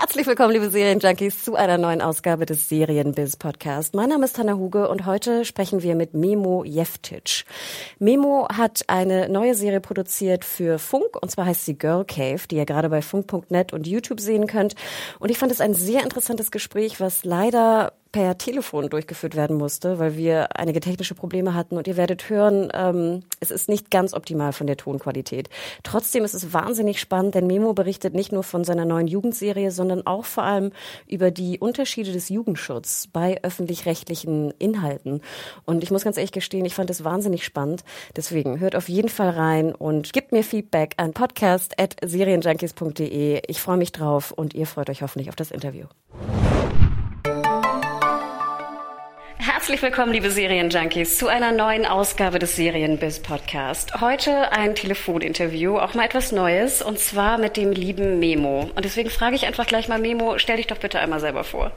Herzlich willkommen, liebe Serienjunkies, zu einer neuen Ausgabe des Serienbiz Podcast. Mein Name ist Hanna Huge und heute sprechen wir mit Memo Jeftic. Memo hat eine neue Serie produziert für Funk und zwar heißt sie Girl Cave, die ihr gerade bei funk.net und YouTube sehen könnt. Und ich fand es ein sehr interessantes Gespräch, was leider per Telefon durchgeführt werden musste, weil wir einige technische Probleme hatten. Und ihr werdet hören, ähm, es ist nicht ganz optimal von der Tonqualität. Trotzdem ist es wahnsinnig spannend, denn Memo berichtet nicht nur von seiner neuen Jugendserie, sondern auch vor allem über die Unterschiede des Jugendschutzes bei öffentlich-rechtlichen Inhalten. Und ich muss ganz ehrlich gestehen, ich fand es wahnsinnig spannend. Deswegen hört auf jeden Fall rein und gebt mir Feedback an podcast.serienjunkies.de. Ich freue mich drauf und ihr freut euch hoffentlich auf das Interview. Herzlich willkommen, liebe Serienjunkies, zu einer neuen Ausgabe des Serienbiz Podcast. Heute ein Telefoninterview, auch mal etwas Neues, und zwar mit dem lieben Memo. Und deswegen frage ich einfach gleich mal, Memo, stell dich doch bitte einmal selber vor.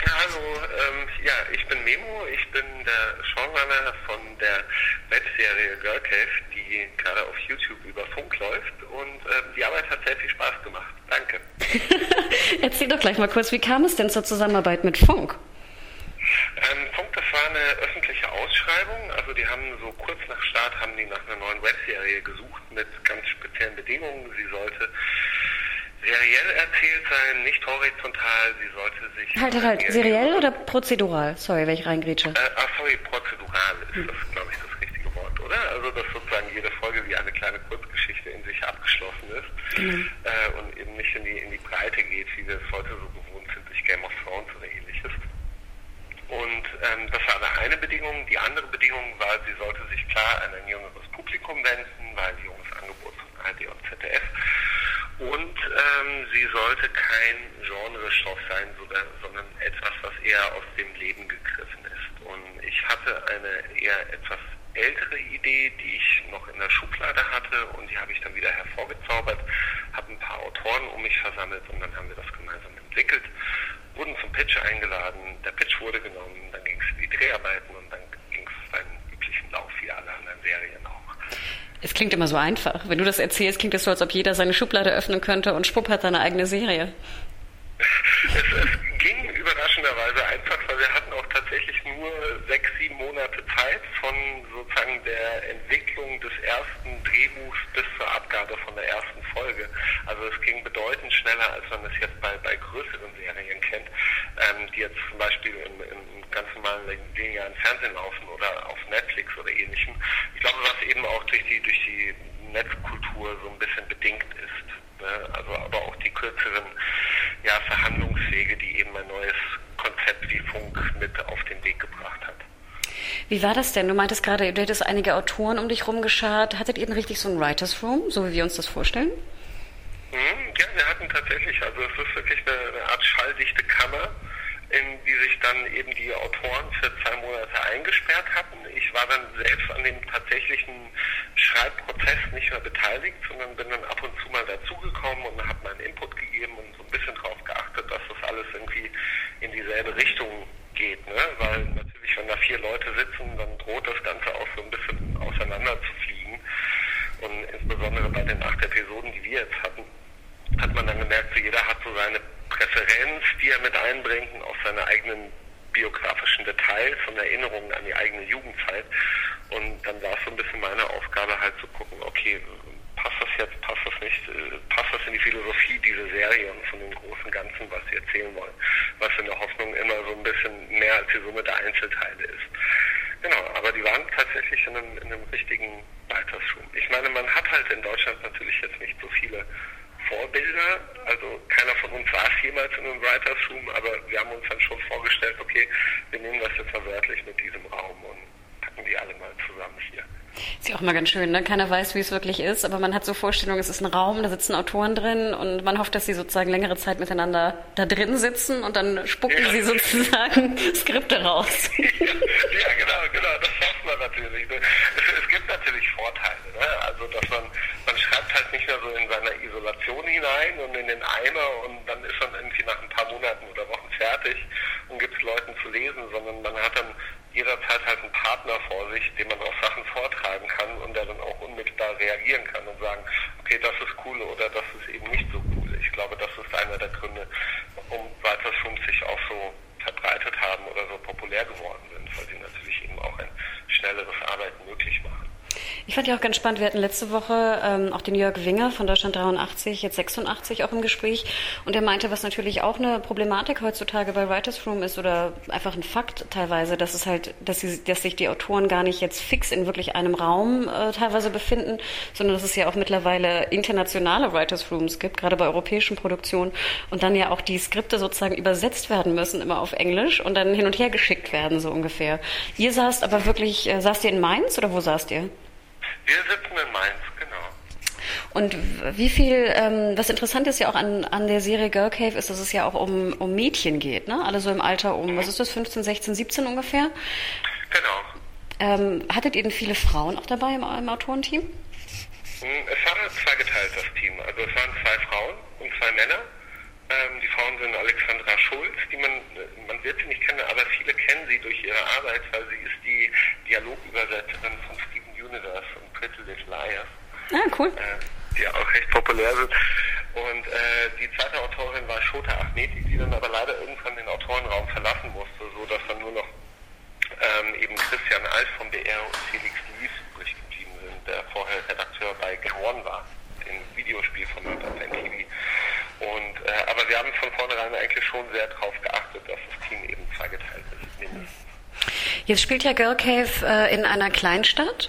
Ja, hallo, ähm, ja, ich bin Memo, ich bin der Showrunner von der Webserie Girl Cave, die gerade auf YouTube über Funk läuft und ähm, die Arbeit hat sehr viel Spaß gemacht. Danke. Erzähl doch gleich mal kurz, wie kam es denn zur Zusammenarbeit mit Funk? Ähm, Funk, das war eine öffentliche Ausschreibung. Also die haben so kurz nach Start haben die nach einer neuen Webserie gesucht mit ganz speziellen Bedingungen. Sie sollte seriell erzählt sein, nicht horizontal. Sie sollte sich halt halt halt seriell oder prozedural? Sorry, wenn ich reingrätsche. Äh, ah, sorry, prozedural ist hm. das, glaube ich, das richtige Wort, oder? Also dass sozusagen jede Folge wie eine kleine Kurzgeschichte in sich abgeschlossen ist mhm. äh, und eben nicht in die in die Breite geht, wie wir es heute so gewohnt sind durch Game of Thrones oder ähnliches. Und ähm, das war eine Bedingung. Die andere Bedingung war, sie sollte sich klar an ein jüngeres Publikum wenden, weil junges Angebot von ARD und ZDF. Und ähm, sie sollte kein Genrestoff sein, sondern etwas, was eher aus dem Leben gegriffen ist. Und ich hatte eine eher etwas ältere Idee, die ich noch in der Schublade hatte und die habe ich dann wieder hervorgezaubert, habe ein paar Autoren um mich versammelt und dann haben wir das gemeinsam entwickelt wurden zum Pitch eingeladen, der Pitch wurde genommen, dann ging es in die Dreharbeiten und dann ging es seinen üblichen Lauf wie alle anderen Serien auch. Es klingt immer so einfach. Wenn du das erzählst, klingt es so, als ob jeder seine Schublade öffnen könnte und Schwupp hat seine eigene Serie. Es, es ging überraschenderweise einfach, weil wir hatten auch tatsächlich nur sechs, sieben Monate Zeit von sozusagen der Entwicklung des ersten Drehbuchs bis zur Abgabe von der ersten Folge. Also es ging bedeutend schneller, als man es jetzt bei, bei größeren Serien kennt, ähm, die jetzt zum Beispiel im, im ganz normalen linearen Fernsehen laufen oder auf Netflix oder ähnlichem. Ich glaube, was eben auch durch die, durch die Netzkultur so ein bisschen bedingt ist. Ne? Also aber auch die kürzeren ja, Verhandlungswege, die eben ein neues Konzept wie Funk mit auf den Weg gebracht hat. Wie war das denn? Du meintest gerade, du hättest einige Autoren um dich rumgeschart. Hattet ihr denn richtig so ein Writers Room, so wie wir uns das vorstellen? Mhm, ja, wir hatten tatsächlich, also es ist wirklich eine, eine Art schalldichte Kammer, in die sich dann eben die Autoren für zwei Monate eingesperrt hatten. Ich war dann selbst an dem tatsächlichen Schreibprozess nicht mehr beteiligt, sondern bin dann ab und zu mal dazugekommen und habe meinen Input gegeben und so ein bisschen darauf geachtet, dass das alles irgendwie in dieselbe Richtung geht. Ne? Weil natürlich, wenn da vier Leute sitzen, dann droht das Ganze auch so ein bisschen auseinander zu fliegen. Und insbesondere bei den acht Episoden, die wir jetzt hatten, hat man dann gemerkt, so jeder hat so seine Präferenz, die er mit einbringt, auch seine eigenen biografischen Details und Erinnerungen an die eigene Jugendzeit. Und dann war es so ein bisschen meine Aufgabe halt zu gucken, okay, passt das jetzt, passt das nicht, äh, passt das in die Philosophie dieser Serie und von dem großen Ganzen, was sie erzählen wollen, was in der Hoffnung immer so ein bisschen mehr als die Summe der Einzelteile ist. Genau, aber die waren tatsächlich in einem, in einem richtigen Altersschwung. Ich meine, man hat halt in Deutschland natürlich jetzt nicht so viele Vorbilder. Also keiner von uns saß jemals in einem Writers Room, aber wir haben uns dann schon vorgestellt, okay, wir nehmen das jetzt mal wörtlich mit diesem Raum und packen die alle mal zusammen hier. Ist ja auch mal ganz schön, ne? Keiner weiß, wie es wirklich ist, aber man hat so Vorstellungen, es ist ein Raum, da sitzen Autoren drin und man hofft, dass sie sozusagen längere Zeit miteinander da drin sitzen und dann spucken ja. sie sozusagen Skripte raus. ja, genau, genau, das hofft man natürlich. Es, es gibt natürlich Vorteile, ne? Also, dass man, man schreibt halt nicht mehr so in seiner Isolation hinein und in den Eimer und dann ist man irgendwie nach ein paar Monaten oder Wochen fertig und gibt es Leuten zu lesen, sondern man hat dann jederzeit halt einen Partner vor sich, dem man auch Sachen vortragen kann und der dann auch unmittelbar reagieren kann und sagen, okay, das ist cool oder das ist eben nicht so cool. Ich glaube, das ist einer der Gründe, warum Weiterschuns sich auch so verbreitet haben oder so populär geworden sind, weil sie natürlich eben auch ein schnelleres Arbeiten möglich machen. Ich fand ja auch ganz spannend, wir hatten letzte Woche ähm, auch den Jörg Winger von Deutschland 83, jetzt 86 auch im Gespräch. Und er meinte, was natürlich auch eine Problematik heutzutage bei Writers Room ist oder einfach ein Fakt teilweise, dass es halt, dass, sie, dass sich die Autoren gar nicht jetzt fix in wirklich einem Raum äh, teilweise befinden, sondern dass es ja auch mittlerweile internationale Writers Rooms gibt, gerade bei europäischen Produktionen. Und dann ja auch die Skripte sozusagen übersetzt werden müssen, immer auf Englisch und dann hin und her geschickt werden, so ungefähr. Ihr saßt aber wirklich, äh, saßt ihr in Mainz oder wo saßt ihr? Wir sitzen in Mainz, genau. Und wie viel, ähm, was interessant ist ja auch an, an der Serie Girl Cave, ist, dass es ja auch um, um Mädchen geht, ne? Alle so im Alter um, mhm. was ist das, 15, 16, 17 ungefähr? Genau. Ähm, hattet ihr denn viele Frauen auch dabei im, im Autorenteam? Hm, es war zweigeteilt, das Team. Also es waren zwei Frauen und zwei Männer. Ähm, die Frauen sind Alexandra Schulz, die man, man wird sie nicht kennen, aber viele kennen sie durch ihre Arbeit, weil sie ist die Dialogübersetzerin von Universe Little Liars. Ah, cool. Äh, die auch recht populär sind. Und äh, die zweite Autorin war Shota Ahmeti, die dann aber leider irgendwann den Autorenraum verlassen musste, so dass dann nur noch ähm, eben Christian Alt vom BR und Felix Luis übrig geblieben sind, der vorher Redakteur bei Gehorn war, dem Videospielformat auf NTV. Und, äh, aber wir haben von vornherein eigentlich schon sehr darauf geachtet, dass das Team eben zweigeteilt ist, mindestens. Jetzt spielt ja Girl Cave äh, in einer Kleinstadt.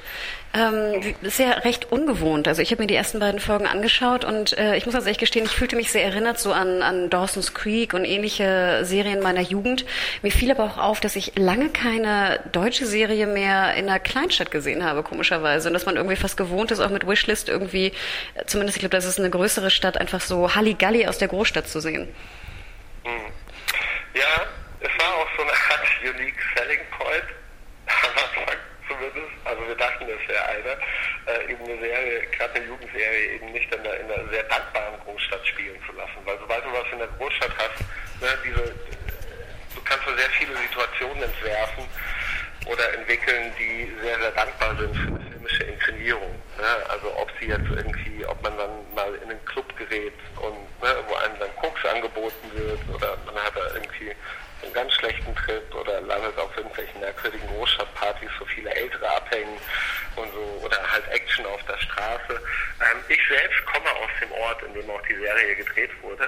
Ähm, ja recht ungewohnt. Also ich habe mir die ersten beiden Folgen angeschaut und äh, ich muss ganz ehrlich gestehen, ich fühlte mich sehr erinnert so an, an Dawson's Creek und ähnliche Serien meiner Jugend. Mir fiel aber auch auf, dass ich lange keine deutsche Serie mehr in einer Kleinstadt gesehen habe, komischerweise. Und dass man irgendwie fast gewohnt ist, auch mit Wishlist irgendwie, äh, zumindest ich glaube, das ist eine größere Stadt, einfach so Halligalli aus der Großstadt zu sehen. Ja, so eine Art Unique Selling Point, zumindest. Also wir dachten, es wäre eine, äh, eben eine Serie, gerade eine Jugendserie, eben nicht in einer, in einer sehr dankbaren Großstadt spielen zu lassen. Weil sobald du was in der Großstadt hast, ne, diese, du kannst so sehr viele Situationen entwerfen oder entwickeln, die sehr, sehr dankbar sind für eine filmische Inszenierung. Ne? Also ob sie jetzt irgendwie, ob man dann mal in einen Club gerät und ne, wo einem dann Koks angeboten wird oder man hat da irgendwie einen ganz schlechten Trip oder landet auf irgendwelchen merkwürdigen Großstadtpartys, so viele Ältere abhängen und so, oder halt Action auf der Straße. Ähm, ich selbst komme aus dem Ort, in dem auch die Serie gedreht wurde.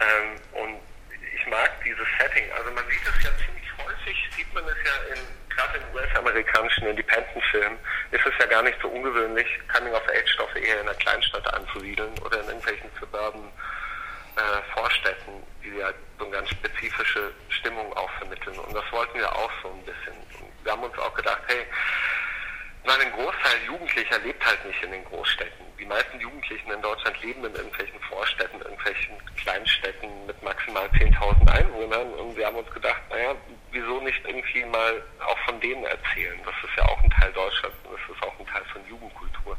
Ähm, und ich mag dieses Setting. Also man sieht es ja ziemlich häufig, sieht man es ja in gerade in US-amerikanischen Independent-Filmen ist es ja gar nicht so ungewöhnlich, Coming-of-Age-Stoffe eher in einer Kleinstadt anzusiedeln oder in irgendwelchen suburban äh, Vorstädten, die ja so eine ganz spezifische Stimmung auch vermitteln. Und das wollten wir auch so ein bisschen. Und wir haben uns auch gedacht, hey, weil ein Großteil Jugendlicher lebt halt nicht in den Großstädten. Die meisten Jugendlichen in Deutschland leben in irgendwelchen Vorstädten, irgendwelchen Kleinstädten mit maximal 10.000 Einwohnern. Und wir haben uns gedacht, naja, wieso nicht irgendwie mal auch von denen erzählen? Das ist ja auch ein Teil Deutschlands und das ist auch ein Teil von Jugendkultur.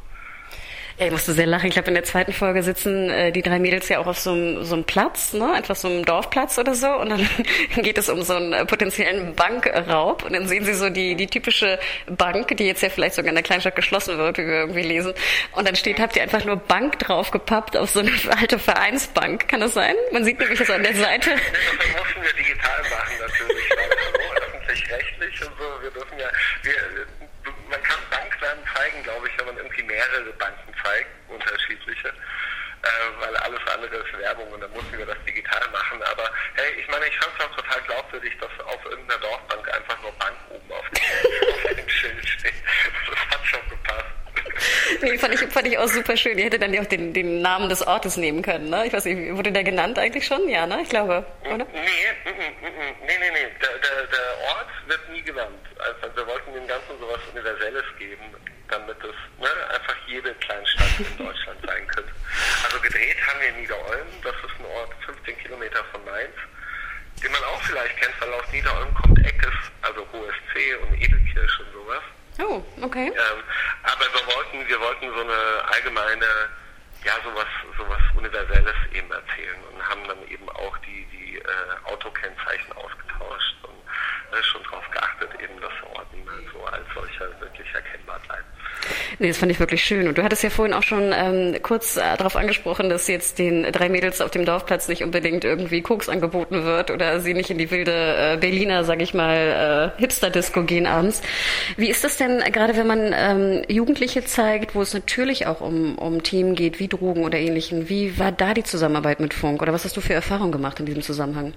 Ja, ich musste sehr lachen. Ich glaube, in der zweiten Folge sitzen äh, die drei Mädels ja auch auf so einem, so einem Platz, ne? etwas so einem Dorfplatz oder so. Und dann geht es um so einen äh, potenziellen Bankraub. Und dann sehen sie so die, die typische Bank, die jetzt ja vielleicht sogar in der Kleinstadt geschlossen wird, wie wir irgendwie lesen. Und dann steht, habt ihr einfach nur Bank draufgepappt auf so eine alte Vereinsbank. Kann das sein? Man sieht nämlich das an der Seite. Nee, das mussten wir digital machen natürlich, weil öffentlich-rechtlich und so. Wir dürfen ja, wir, man kann Banknamen zeigen, glaube ich, wenn man irgendwie mehrere Banken zeigt, unterschiedliche, äh, weil alles andere ist Werbung und dann mussten wir das digital machen. Aber hey, ich meine, ich fand es auch total glaubwürdig, dass auf irgendeiner Dorfbank einfach nur Bank oben auf dem, Schild steht. Das hat schon gepasst. Nee, fand ich, fand ich auch super schön. Ihr hättet dann ja auch den, den Namen des Ortes nehmen können, ne? Ich weiß nicht, wurde der genannt eigentlich schon? Ja, ne? Ich glaube, oder? Nee, nee, nee, nee. Der, der, der Ort wird nie genannt. Also wir wollten dem Ganzen sowas Universelles geben, damit es ne, einfach jede Kleinstadt in Deutschland sein könnte. Also gedreht haben wir in Niederolm, das ist ein Ort 15 Kilometer von Mainz, den man auch vielleicht kennt, weil aus Niederolm kommt Eckes, also Hohes C und Edelkirch und sowas. Oh, okay. Ähm, wollten, wir wollten so eine allgemeine, ja, sowas, sowas Universelles eben erzählen und haben dann eben auch die, die äh, Autokennzeichen ausgetauscht und äh, schon darauf geachtet, eben, dass Orten so als solcher wirklich erkennbar bleiben. Nee, das fand ich wirklich schön. Und du hattest ja vorhin auch schon ähm, kurz äh, darauf angesprochen, dass jetzt den drei Mädels auf dem Dorfplatz nicht unbedingt irgendwie Koks angeboten wird oder sie nicht in die wilde äh, Berliner, sag ich mal, äh, Hipster-Disco gehen abends. Wie ist das denn gerade, wenn man ähm, Jugendliche zeigt, wo es natürlich auch um, um Themen geht, wie Drogen oder ähnlichen? Wie war da die Zusammenarbeit mit Funk? Oder was hast du für Erfahrungen gemacht in diesem Zusammenhang?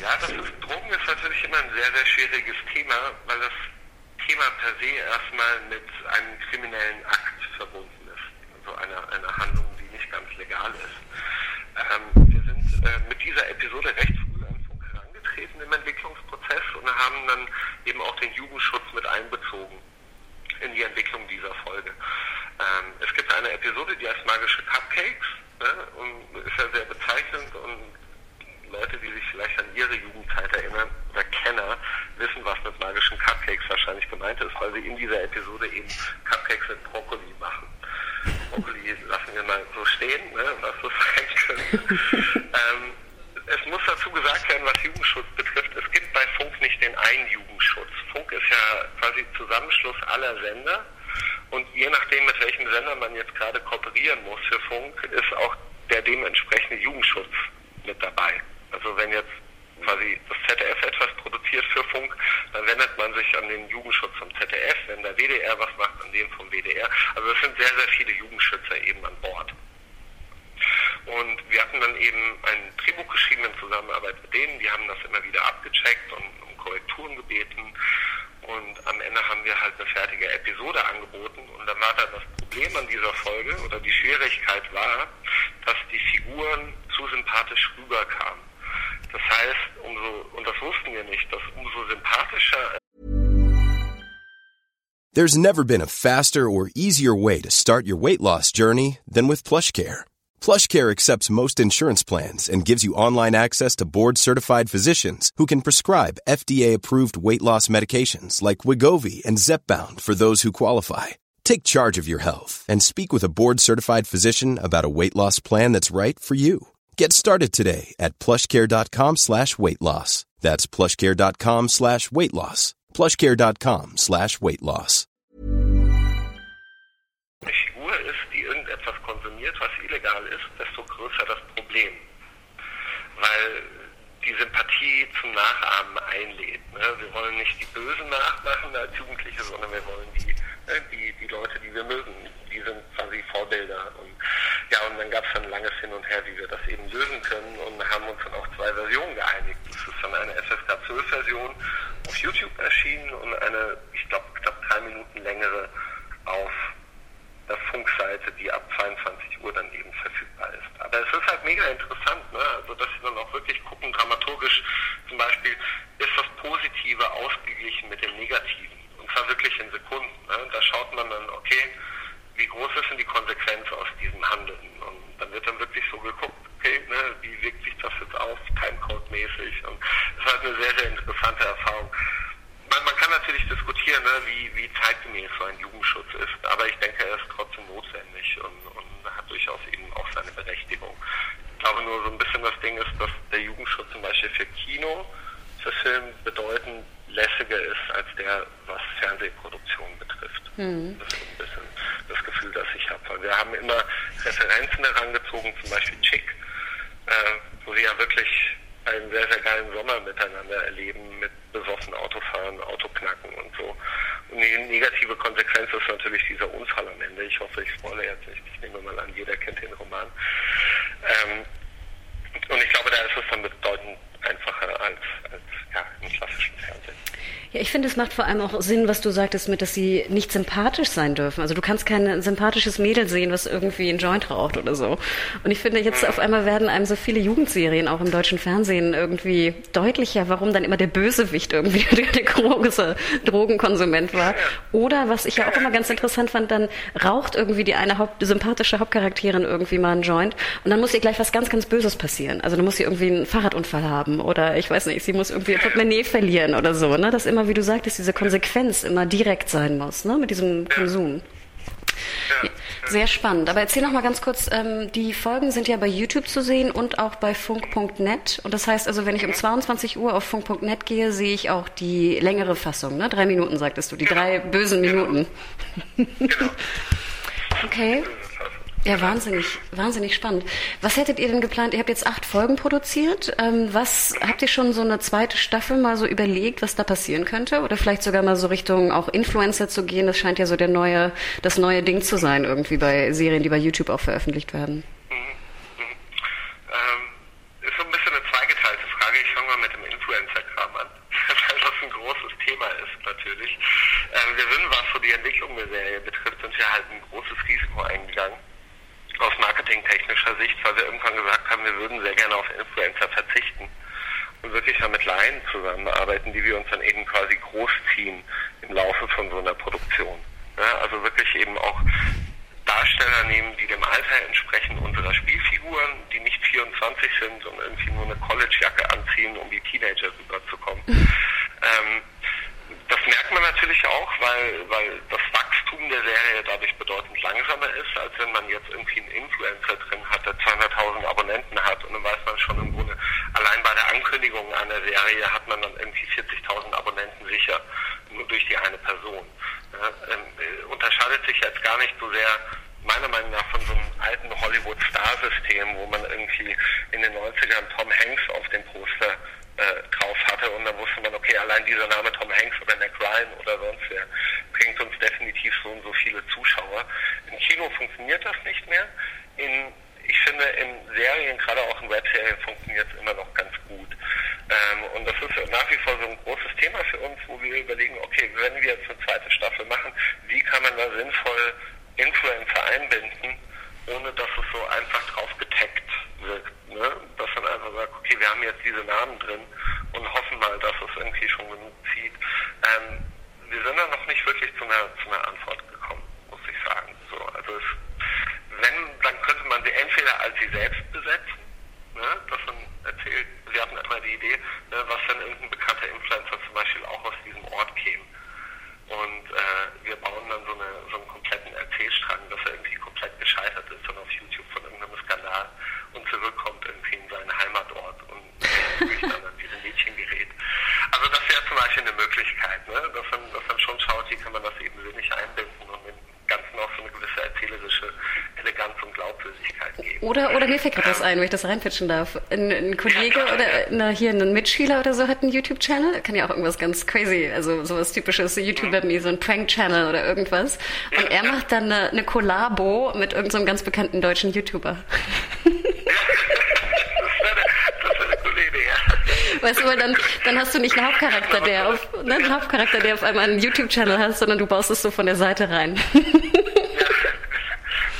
Ja, das ist, Drogen ist natürlich immer ein sehr, sehr schwieriges Thema, weil das Thema per se erstmal mit einem kriminellen Akt verbunden ist. Also einer, einer Handlung, die nicht ganz legal ist. Ähm, wir sind äh, mit dieser Episode recht früh an Funk herangetreten im Entwicklungsprozess und haben dann eben auch den Jugendschutz mit einbezogen in die Entwicklung dieser Folge. Ähm, es gibt eine Episode, die heißt Magische Cupcakes ne, und ist ja sehr bezeichnend und Leute, die sich vielleicht an ihre Jugendzeit erinnern oder Kenner, wissen, was mit magischen Cupcakes wahrscheinlich gemeint ist, weil sie in dieser Episode eben Cupcakes mit Brokkoli machen. Brokkoli lassen wir mal so stehen, ne, was das sein könnte. ähm, es muss dazu gesagt werden, was Jugendschutz betrifft, es gibt bei Funk nicht den einen Jugendschutz. Funk ist ja quasi Zusammenschluss aller Sender und je nachdem, mit welchem Sender man jetzt gerade kooperieren muss für Funk, ist auch der dementsprechende Jugendschutz mit dabei. Also wenn jetzt quasi das ZDF etwas produziert für Funk, dann wendet man sich an den Jugendschutz vom ZDF, wenn der WDR was macht, an den vom WDR. Also es sind sehr, sehr viele Jugendschützer eben an Bord. Und wir hatten dann eben ein Drehbuch geschrieben in Zusammenarbeit mit denen, die haben das immer wieder abgecheckt und um Korrekturen gebeten. Und am Ende haben wir halt eine fertige Episode angeboten. Und dann war dann das Problem an dieser Folge oder die Schwierigkeit war, dass die Figuren zu sympathisch rüberkamen. Das heißt, umso, und das wussten wir nicht, dass umso sympathischer. There's never been a faster or easier way to start your weight loss journey than with PlushCare. PlushCare accepts most insurance plans and gives you online access to board-certified physicians who can prescribe FDA-approved weight loss medications like Wigovi and Zepbound for those who qualify. Take charge of your health and speak with a board-certified physician about a weight loss plan that's right for you. Get started today at plushcare.com slash weight loss. That's plushcare.com slash weight loss. Plushcare.com slash weight loss. Eine Figur ist, die irgendetwas konsumiert, was illegal ist, desto größer das Problem. Weil die Sympathie zum Nachahmen einlädt. Ne? Wir wollen nicht die Bösen nachmachen als Jugendliche, sondern wir wollen die, die, die Leute, die wir mögen. Die sind quasi Vorbilder. Und ja, und dann gab es ein langes Hin und Her, wie wir das eben lösen können und haben uns dann auf zwei Versionen geeinigt. Das ist dann eine FSK 12 Version auf YouTube erschienen und eine, ich glaube, knapp drei Minuten längere auf der Funkseite, die ab 22 Uhr dann eben verfügbar ist. Aber es ist halt mega interessant, ne? also dass sie dann auch wirklich gucken, dramaturgisch zum Beispiel, ist das Positive ausgeglichen mit dem Negativen. Zwar wirklich in Sekunden. Ne? Da schaut man dann, okay, wie groß ist denn die Konsequenz aus diesem Handeln? Und dann wird dann wirklich so geguckt, okay, ne, wie wirkt sich das jetzt auf, Timecode-mäßig? Und das ist halt eine sehr, sehr interessante Erfahrung. Man, man kann natürlich diskutieren, ne, wie, wie zeitgemäß so ein Jugendschutz ist, aber ich denke, er ist trotzdem notwendig und, und hat durchaus eben auch seine Berechtigung. Ich glaube nur so ein bisschen das Ding ist, dass der Jugendschutz zum Beispiel für Kino, für Film bedeutend lässiger ist als der, was Fernsehproduktion betrifft. Mhm. Das ist ein bisschen das Gefühl, das ich habe. Weil wir haben immer Referenzen herangezogen, zum Beispiel Chick, äh, wo sie ja wirklich einen sehr, sehr geilen Sommer miteinander erleben mit besoffen Autofahren, Autoknacken und so. Und die negative Konsequenz ist natürlich dieser Unfall am Ende. Ich hoffe, ich spoilere jetzt nicht. Ich nehme mal an, jeder kennt den Roman. Ähm, und ich glaube, da ist es dann bedeutend einfacher als, als ja, im klassischen Fernsehen. Ja, ich finde, es macht vor allem auch Sinn, was du sagtest, mit, dass sie nicht sympathisch sein dürfen. Also du kannst kein sympathisches Mädel sehen, was irgendwie einen Joint raucht oder so. Und ich finde, jetzt auf einmal werden einem so viele Jugendserien auch im deutschen Fernsehen irgendwie deutlicher, warum dann immer der Bösewicht irgendwie der große Drogenkonsument war. Oder, was ich ja auch immer ganz interessant fand, dann raucht irgendwie die eine Haupt sympathische Hauptcharakterin irgendwie mal einen Joint und dann muss ihr gleich was ganz, ganz Böses passieren. Also dann muss sie irgendwie einen Fahrradunfall haben oder ich weiß nicht, sie muss irgendwie ihr Portemonnaie verlieren oder so. Ne? Das immer, wie du sagtest, diese Konsequenz immer direkt sein muss, ne? mit diesem Konsum. Ja. Sehr spannend. Aber erzähl noch mal ganz kurz, ähm, die Folgen sind ja bei YouTube zu sehen und auch bei funk.net. Und das heißt also, wenn ich um 22 Uhr auf funk.net gehe, sehe ich auch die längere Fassung. Ne? Drei Minuten, sagtest du, die genau. drei bösen Minuten. Genau. okay. Ja, wahnsinnig, wahnsinnig spannend. Was hättet ihr denn geplant? Ihr habt jetzt acht Folgen produziert. Ähm, was habt ihr schon so eine zweite Staffel mal so überlegt, was da passieren könnte? Oder vielleicht sogar mal so Richtung auch Influencer zu gehen? Das scheint ja so der neue, das neue Ding zu sein, irgendwie bei Serien, die bei YouTube auch veröffentlicht werden. Mhm. Mhm. Ähm, ist so ein bisschen eine zweigeteilte Frage. Ich fange mal mit dem Influencer-Kram an, weil das ein großes Thema ist natürlich. Ähm, wir sind, was so die Entwicklung der Serie betrifft, sind wir halt ein großes Risiko eingegangen aus marketingtechnischer Sicht, weil wir irgendwann gesagt haben, wir würden sehr gerne auf Influencer verzichten und wirklich mit Laien zusammenarbeiten, die wir uns dann eben quasi großziehen im Laufe von so einer Produktion. Ja, also wirklich eben auch Darsteller nehmen, die dem Alter entsprechen unserer Spielfiguren, die nicht 24 sind und irgendwie nur eine Collegejacke anziehen, um die Teenager rüberzukommen. ähm, das merkt man natürlich auch, weil, weil das Wachstum der Serie dadurch bedeutend langsamer ist, als wenn man jetzt irgendwie einen Influencer drin hat, der 200.000 Abonnenten hat und dann weiß man schon im Grunde, allein bei der Ankündigung einer Serie hat man dann irgendwie 40.000 Abonnenten sicher, nur durch die eine Person. Ja, ähm, äh, unterscheidet sich jetzt gar nicht so sehr meiner Meinung nach von so einem alten Hollywood-Star-System, wo man irgendwie in den 90ern Tom Hanks auf dem Poster äh, drauf hatte und dann wusste man, okay, allein dieser Name Tom Hanks oder Mac Ryan oder sonst wer bringt uns definitiv so und so viele Zuschauer. Im Kino funktioniert das nicht mehr. In, ich finde, in Serien, gerade auch in Webserien, funktioniert es immer noch ganz gut. Ähm, und das ist nach wie vor so ein großes Thema für uns, wo wir überlegen, okay, wenn wir jetzt eine zweite Staffel machen, wie kann man da sinnvoll Influencer einbinden, ohne dass es so einfach drauf getaggt wirkt. Ne? Dass man einfach sagt, okay, wir haben jetzt diese Namen drin und hoffen mal, dass es irgendwie schon genug zieht. Ähm, wir sind da noch nicht wirklich zu einer, zu einer Antwort gekommen, muss ich sagen. So, also es, wenn, dann könnte man sie entweder als sie selbst besetzen, ne? dass man erzählt, wir hatten immer die Idee, ne, was wenn irgendein bekannter Influencer zum Beispiel auch aus diesem Ort käme. Und äh, wir bauen dann so, eine, so einen kompletten Erzählstrang, dass er irgendwie komplett gescheitert ist und auf YouTube von irgendeinem Skandal und zurückkommt irgendwie in seinen Heimatort und sich dann an diese Mädchen gerät. Also das wäre zum Beispiel eine Möglichkeit, ne? dass, man, dass man schon schaut, wie kann man das eben sinnig einbinden und mit Ganzen auch so eine gewisse erzählerische Eleganz und Glaubwürdigkeit geben. Oder, oder mir fällt gerade was ein, wenn ich das reinpitchen darf. Ein, ein Kollege oder na, hier ein Mitschüler oder so hat einen YouTube-Channel. Kann ja auch irgendwas ganz crazy, also sowas typisches YouTuber wie so ein Prank-Channel oder irgendwas. Und er macht dann eine, eine Kollabo mit irgendeinem so ganz bekannten deutschen YouTuber. Weißt du, weil dann, dann hast du nicht einen Hauptcharakter, der auf, ne, einen Hauptcharakter, der auf einmal einen YouTube-Channel hat, sondern du baust es so von der Seite rein. ja.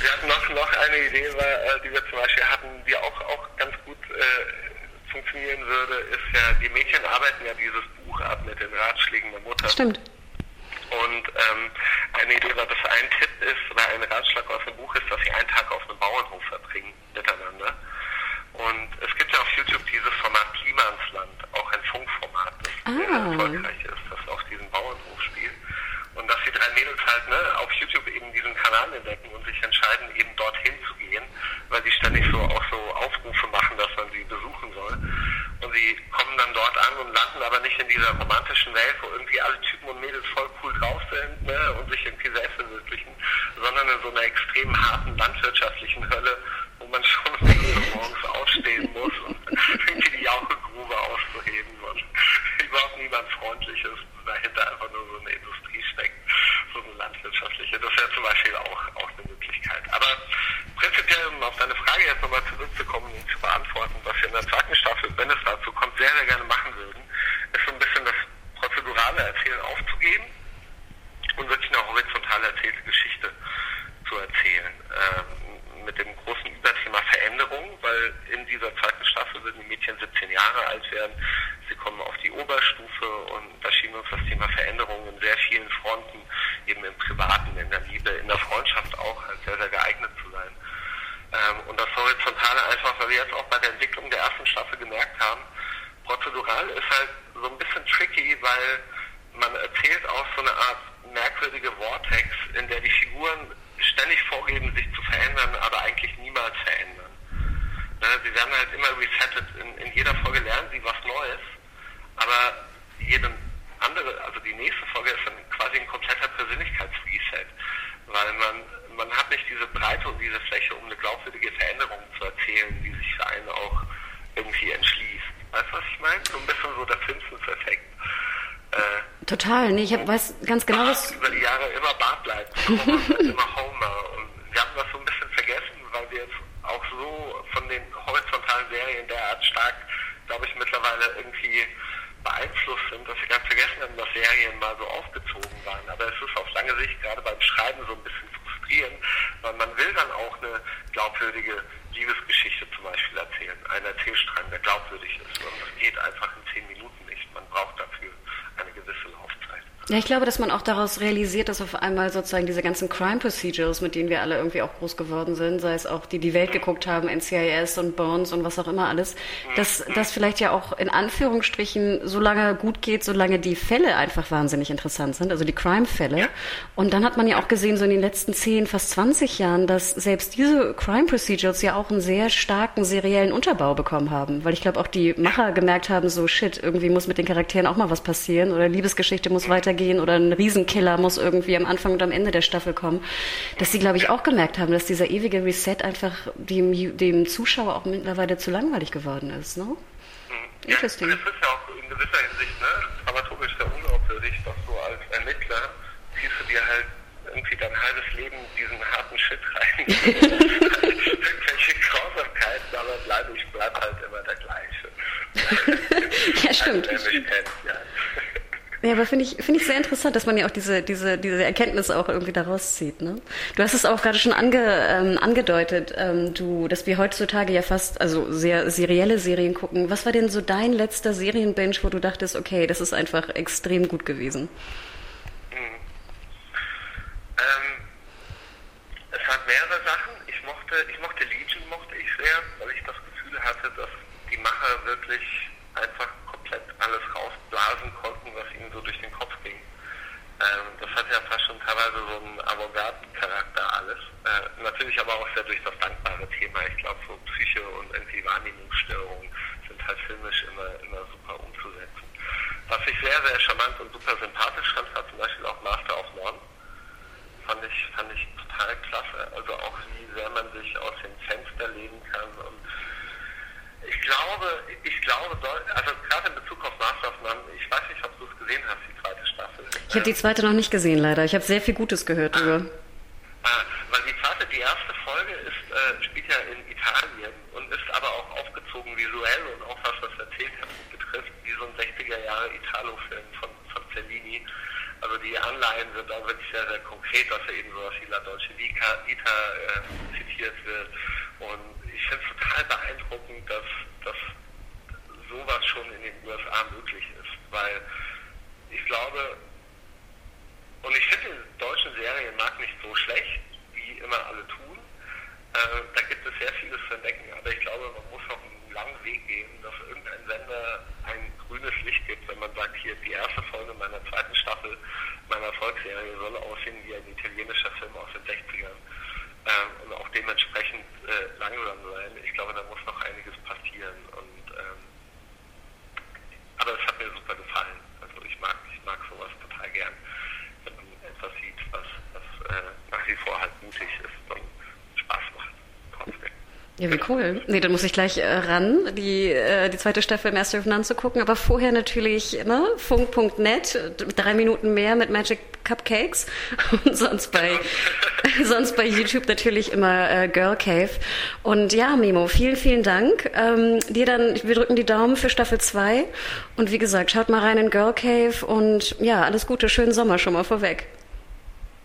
Wir hatten noch, noch eine Idee, äh, die wir zum Beispiel hatten, die auch, auch ganz gut äh, funktionieren würde, ist ja, die Mädchen arbeiten ja dieses Buch ab mit den Ratschlägen der Mutter. Stimmt. Und ähm, eine Idee war, dass ein Tipp ist oder ein Ratschlag aus dem Buch ist, dass sie einen Tag auf einem Bauernhof verbringen miteinander. Und es gibt ja auf YouTube dieses Format Klima ins Land, auch ein Funkformat, das ah. sehr erfolgreich geben und wirklich eine horizontal erzählte Geschichte zu erzählen. Ähm, mit dem großen Überthema Veränderung, weil in dieser zweiten Staffel, würden die Mädchen 17 Jahre alt werden, sie kommen auf die Oberstufe und da schien uns das Thema Veränderung in sehr vielen Fronten, eben im Privaten, in der Liebe, in der Freundschaft auch, sehr, sehr geeignet zu sein. Ähm, und das Horizontale einfach, weil wir jetzt auch bei der Entwicklung der ersten Staffel gemerkt haben, prozedural ist halt so ein bisschen tricky, weil man erzählt auch so eine Art merkwürdige Vortex, in der die Figuren ständig vorgeben, sich zu verändern, aber eigentlich niemals verändern. Ne, sie werden halt immer resettet. In, in jeder Folge lernen sie was Neues, aber jede andere, also die nächste Folge ist dann quasi ein kompletter Persönlichkeitsreset, weil man man hat nicht diese Breite und diese Fläche, um eine glaubwürdige Veränderung zu erzählen, die sich für einen auch irgendwie entschließt. Weißt du, was ich meine? So ein bisschen so der Simpsons-Effekt. Äh, Total, nee, ich hab, weiß ganz genau, was... über die Jahre immer Bart bleibt, immer Homer. Und wir haben das so ein bisschen vergessen, weil wir jetzt auch so von den horizontalen Serien derart stark, glaube ich, mittlerweile irgendwie beeinflusst sind, dass wir ganz vergessen haben, dass Serien mal so aufgezogen waren. Aber es ist auf lange Sicht gerade beim Schreiben so ein bisschen frustrieren, weil man will dann auch eine glaubwürdige Liebesgeschichte zum Beispiel erzählen, einen Erzählstrang, der glaubwürdig ist. Und das geht einfach in zehn Minuten nicht. Man braucht dafür eine gewisse Laufzeit. Ja, ich glaube, dass man auch daraus realisiert, dass auf einmal sozusagen diese ganzen Crime Procedures, mit denen wir alle irgendwie auch groß geworden sind, sei es auch die die Welt geguckt haben, NCIS und Bones und was auch immer alles, dass das vielleicht ja auch in Anführungsstrichen so lange gut geht, solange die Fälle einfach wahnsinnig interessant sind, also die Crime-Fälle. Und dann hat man ja auch gesehen, so in den letzten 10, fast 20 Jahren, dass selbst diese Crime Procedures ja auch einen sehr starken seriellen Unterbau bekommen haben, weil ich glaube auch die Macher gemerkt haben, so shit, irgendwie muss mit den Charakteren auch mal was passieren oder Liebesgeschichte muss weitergehen weitergehen oder ein Riesenkiller muss irgendwie am Anfang und am Ende der Staffel kommen, dass sie, glaube ich, auch gemerkt haben, dass dieser ewige Reset einfach dem, dem Zuschauer auch mittlerweile zu langweilig geworden ist. Ne? Ja, Interesting. Das ist ja auch in gewisser Hinsicht ne, dramaturgisch sehr unglaubwürdig, dass du als Ermittler ziehst du dir halt irgendwie dein halbes Leben diesen harten Shit rein. Irgendwelche Grausamkeiten, aber bleib, ich bleib halt immer der gleiche. ja, stimmt. Also, ja. Aber finde ich, finde ich sehr interessant, dass man ja auch diese, diese, diese Erkenntnis auch irgendwie daraus zieht. Ne? Du hast es auch gerade schon ange, ähm, angedeutet, ähm, du, dass wir heutzutage ja fast, also sehr serielle Serien gucken. Was war denn so dein letzter Serienbench, wo du dachtest, okay, das ist einfach extrem gut gewesen? Hm. Ähm, es hat mehrere Sachen. Ich mochte, ich mochte Legion, mochte ich sehr, weil ich das Gefühl hatte, dass die Macher wirklich einfach komplett alles rausblasen konnten, was ihnen so durch den Kopf ging. Ähm, das hat ja fast schon teilweise so einen Avantgarde-Charakter alles. Äh, natürlich aber auch sehr durch das dankbare Thema. Ich glaube, so Psyche und irgendwie Wahrnehmungsstörungen sind halt filmisch immer, immer super umzusetzen. Was ich sehr, sehr charmant und super sympathisch fand, war zum Beispiel auch Master of None. Fand ich, fand ich total klasse. Also auch wie sehr man sich aus dem Fenster legen kann und ich glaube, ich glaube, also gerade in Bezug auf Master of None, ich weiß nicht, ob du es gesehen hast, die zweite Staffel. Ich habe die zweite noch nicht gesehen, leider. Ich habe sehr viel Gutes gehört darüber. Ah, weil die zweite, die erste Folge ist, äh, spielt ja in Italien und ist aber auch aufgezogen visuell und auch was das Erzählt betrifft, wie so ein 60er Jahre Italo-Film von, von Cellini. Also die Anleihen sind da wirklich sehr, sehr konkret, dass er eben sowas wie La Dolce Vita, Vita äh, zitiert wird. Und ich finde es total beeindruckend, dass, dass sowas schon in den USA möglich ist, weil ich glaube, und ich finde die deutschen Serien mag nicht so schlecht, wie immer alle tun. Äh, da gibt es sehr vieles zu entdecken, aber ich glaube, man muss noch einen langen Weg gehen, dass irgendein Sender ein grünes Licht gibt, wenn man sagt, hier die erste Folge meiner zweiten Staffel meiner Volksserie soll aussehen wie ein italienischer Film aus den 60ern äh, und auch dementsprechend äh, langsam sein. Ich glaube, da muss noch einiges passieren. Und, ähm, aber es hat mir super gefallen. Also ich mag, ich mag sowas total gern, wenn man etwas sieht, was, was äh, nach wie vor halt mutig ist und Spaß macht. Trotzdem. Ja, wie cool. Nee, dann muss ich gleich äh, ran, die, äh, die zweite Staffel Master of None zu gucken. Aber vorher natürlich ne, funk.net, drei Minuten mehr mit Magic Cupcakes. Und sonst bei, sonst bei YouTube natürlich immer äh, Girl Cave. Und ja, Mimo, vielen, vielen Dank. Ähm, dir dann, wir drücken die Daumen für Staffel 2. Und wie gesagt, schaut mal rein in Girl Cave und ja, alles Gute, schönen Sommer schon mal vorweg.